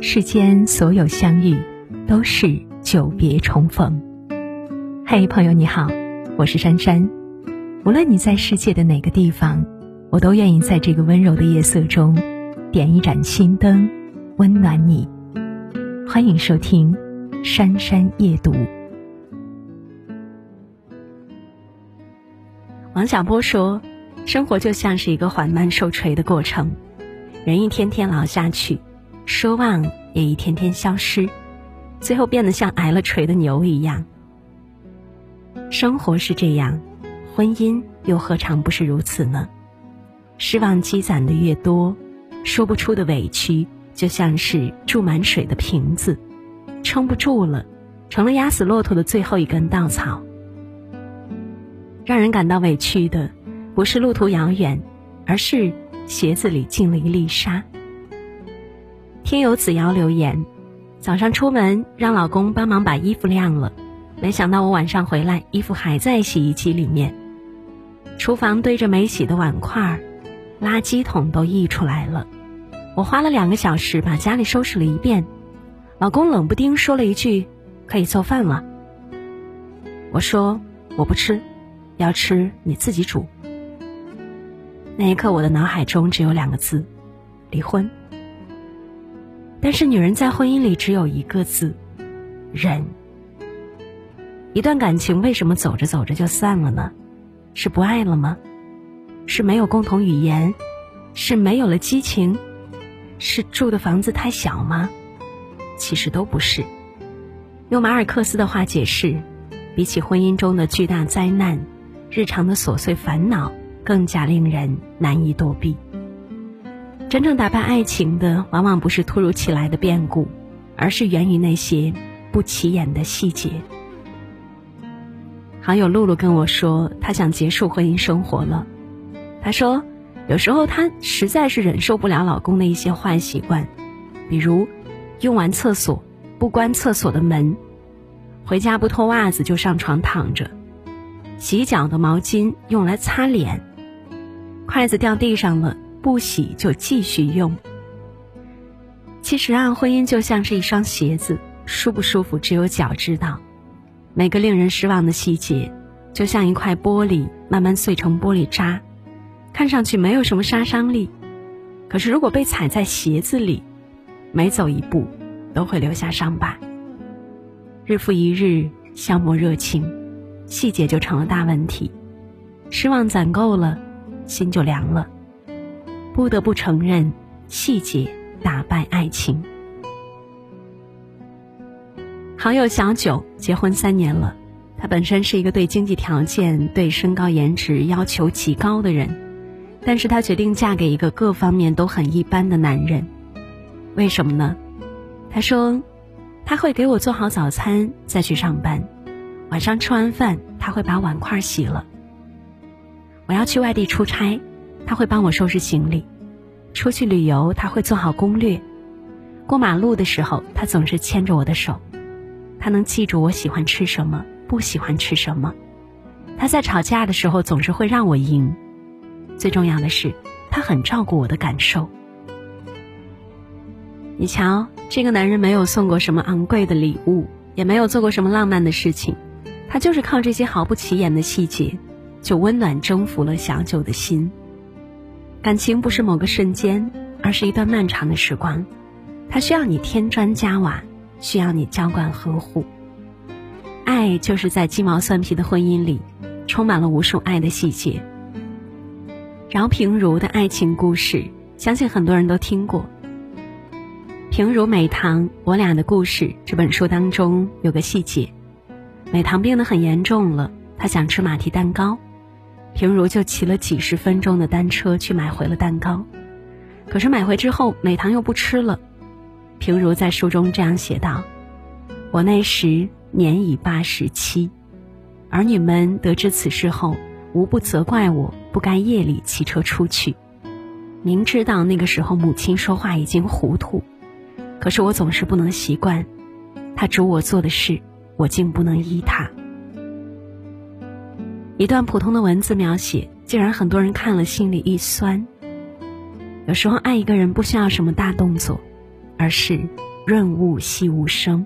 世间所有相遇，都是久别重逢。嘿，朋友你好，我是珊珊。无论你在世界的哪个地方，我都愿意在这个温柔的夜色中，点一盏心灯，温暖你。欢迎收听《珊珊夜读》。王小波说：“生活就像是一个缓慢受锤的过程，人一天天老下去，奢望也一天天消失，最后变得像挨了锤的牛一样。生活是这样，婚姻又何尝不是如此呢？失望积攒的越多，说不出的委屈就像是注满水的瓶子，撑不住了，成了压死骆驼的最后一根稻草。”让人感到委屈的，不是路途遥远，而是鞋子里进了一粒沙。听友子瑶留言：早上出门让老公帮忙把衣服晾了，没想到我晚上回来，衣服还在洗衣机里面。厨房堆着没洗的碗筷，垃圾桶都溢出来了。我花了两个小时把家里收拾了一遍，老公冷不丁说了一句：“可以做饭了。”我说：“我不吃。”要吃你自己煮。那一刻，我的脑海中只有两个字：离婚。但是，女人在婚姻里只有一个字：忍。一段感情为什么走着走着就散了呢？是不爱了吗？是没有共同语言？是没有了激情？是住的房子太小吗？其实都不是。用马尔克斯的话解释，比起婚姻中的巨大灾难。日常的琐碎烦恼更加令人难以躲避。真正打败爱情的，往往不是突如其来的变故，而是源于那些不起眼的细节。好友露露跟我说，她想结束婚姻生活了。她说，有时候她实在是忍受不了老公的一些坏习惯，比如用完厕所不关厕所的门，回家不脱袜子就上床躺着。洗脚的毛巾用来擦脸，筷子掉地上了不洗就继续用。其实啊，婚姻就像是一双鞋子，舒不舒服只有脚知道。每个令人失望的细节，就像一块玻璃慢慢碎成玻璃渣，看上去没有什么杀伤力，可是如果被踩在鞋子里，每走一步都会留下伤疤。日复一日，消磨热情。细节就成了大问题，失望攒够了，心就凉了。不得不承认，细节打败爱情。好友小九结婚三年了，她本身是一个对经济条件、对身高颜值要求极高的人，但是她决定嫁给一个各方面都很一般的男人。为什么呢？她说，他会给我做好早餐，再去上班。晚上吃完饭，他会把碗筷洗了。我要去外地出差，他会帮我收拾行李；出去旅游，他会做好攻略。过马路的时候，他总是牵着我的手。他能记住我喜欢吃什么，不喜欢吃什么。他在吵架的时候总是会让我赢。最重要的是，他很照顾我的感受。你瞧，这个男人没有送过什么昂贵的礼物，也没有做过什么浪漫的事情。他就是靠这些毫不起眼的细节，就温暖征服了小九的心。感情不是某个瞬间，而是一段漫长的时光。它需要你添砖加瓦，需要你浇灌呵护。爱就是在鸡毛蒜皮的婚姻里，充满了无数爱的细节。饶平如的爱情故事，相信很多人都听过。平如美棠，我俩的故事这本书当中有个细节。美棠病得很严重了，她想吃马蹄蛋糕，平如就骑了几十分钟的单车去买回了蛋糕。可是买回之后，美棠又不吃了。平如在书中这样写道：“我那时年已八十七，儿女们得知此事后，无不责怪我不该夜里骑车出去。明知道那个时候母亲说话已经糊涂，可是我总是不能习惯，她嘱我做的事。”我竟不能依他。一段普通的文字描写，竟然很多人看了心里一酸。有时候爱一个人不需要什么大动作，而是润物细无声。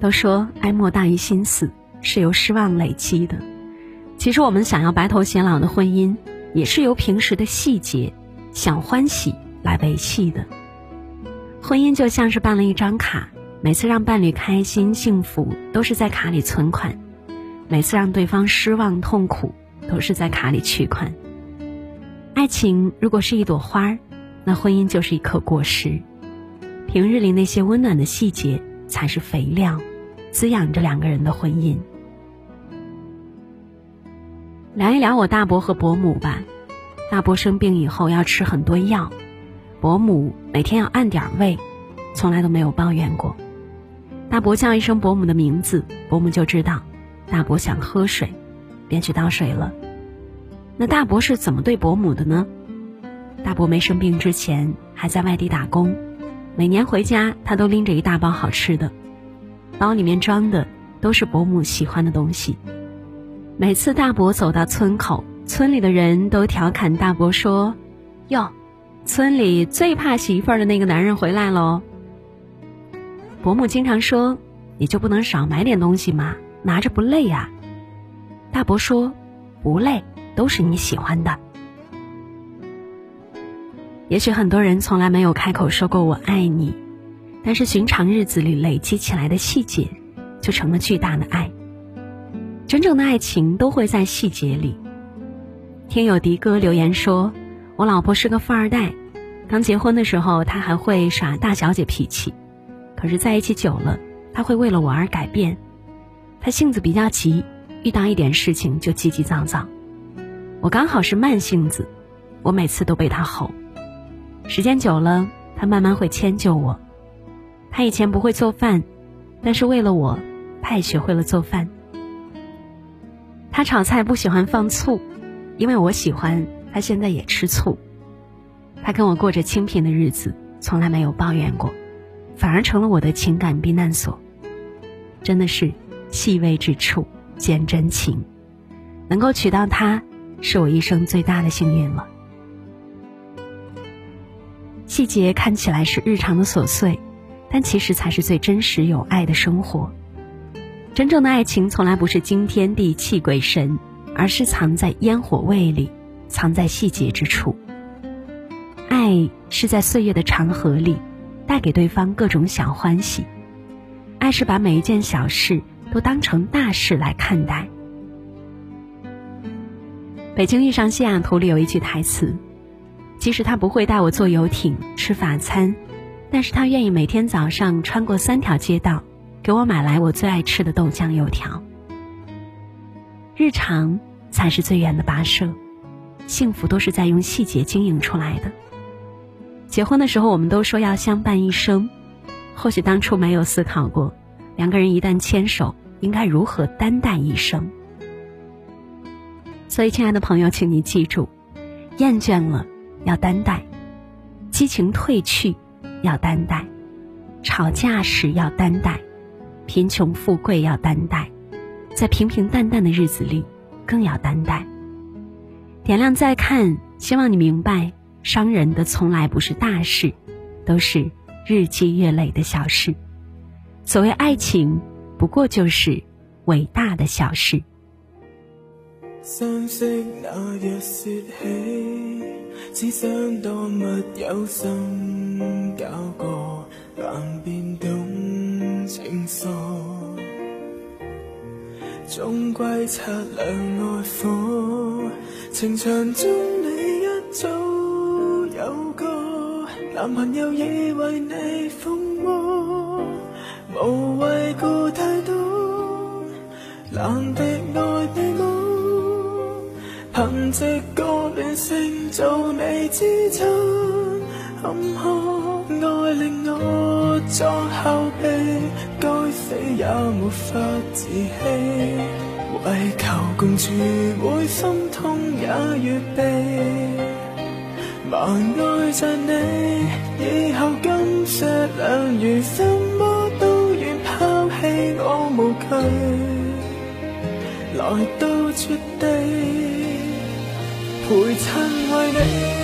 都说哀莫大于心死，是由失望累积的。其实我们想要白头偕老的婚姻，也是由平时的细节、小欢喜来维系的。婚姻就像是办了一张卡，每次让伴侣开心幸福，都是在卡里存款；每次让对方失望痛苦，都是在卡里取款。爱情如果是一朵花儿，那婚姻就是一颗果实。平日里那些温暖的细节，才是肥料，滋养着两个人的婚姻。聊一聊我大伯和伯母吧。大伯生病以后要吃很多药，伯母每天要按点喂，从来都没有抱怨过。大伯叫一声伯母的名字，伯母就知道大伯想喝水，便去倒水了。那大伯是怎么对伯母的呢？大伯没生病之前还在外地打工，每年回家他都拎着一大包好吃的，包里面装的都是伯母喜欢的东西。每次大伯走到村口，村里的人都调侃大伯说：“哟，村里最怕媳妇儿的那个男人回来喽。”伯母经常说：“你就不能少买点东西吗？拿着不累呀？”大伯说：“不累。”都是你喜欢的。也许很多人从来没有开口说过“我爱你”，但是寻常日子里累积起来的细节，就成了巨大的爱。真正的爱情都会在细节里。听友迪哥留言说：“我老婆是个富二代，刚结婚的时候她还会耍大小姐脾气，可是在一起久了，她会为了我而改变。他性子比较急，遇到一点事情就急急躁躁。”我刚好是慢性子，我每次都被他吼。时间久了，他慢慢会迁就我。他以前不会做饭，但是为了我，他也学会了做饭。他炒菜不喜欢放醋，因为我喜欢，他现在也吃醋。他跟我过着清贫的日子，从来没有抱怨过，反而成了我的情感避难所。真的是细微之处见真情，能够娶到她。是我一生最大的幸运了。细节看起来是日常的琐碎，但其实才是最真实有爱的生活。真正的爱情从来不是惊天地泣鬼神，而是藏在烟火味里，藏在细节之处。爱是在岁月的长河里，带给对方各种小欢喜。爱是把每一件小事都当成大事来看待。北京遇上西雅图里有一句台词：“即使他不会带我坐游艇吃法餐，但是他愿意每天早上穿过三条街道，给我买来我最爱吃的豆浆油条。”日常才是最远的跋涉，幸福都是在用细节经营出来的。结婚的时候，我们都说要相伴一生，或许当初没有思考过，两个人一旦牵手，应该如何担待一生。所以，亲爱的朋友，请你记住：厌倦了要担待，激情褪去要担待，吵架时要担待，贫穷富贵要担待，在平平淡淡的日子里更要担待。点亮再看，希望你明白，伤人的从来不是大事，都是日积月累的小事。所谓爱情，不过就是伟大的小事。相识那日说起，只想当密友深交过，难辨懂情愫。终归擦亮爱火，情场中你一早有个男朋友，已为你疯魔，无谓顾太多，难敌爱被我。凭直觉乱性做你支撑坎坷，爱令我作后备，该死也没法自欺，为求共处会心痛也预备，盲爱着你，以后今世两如什来到绝地。陪衬为你。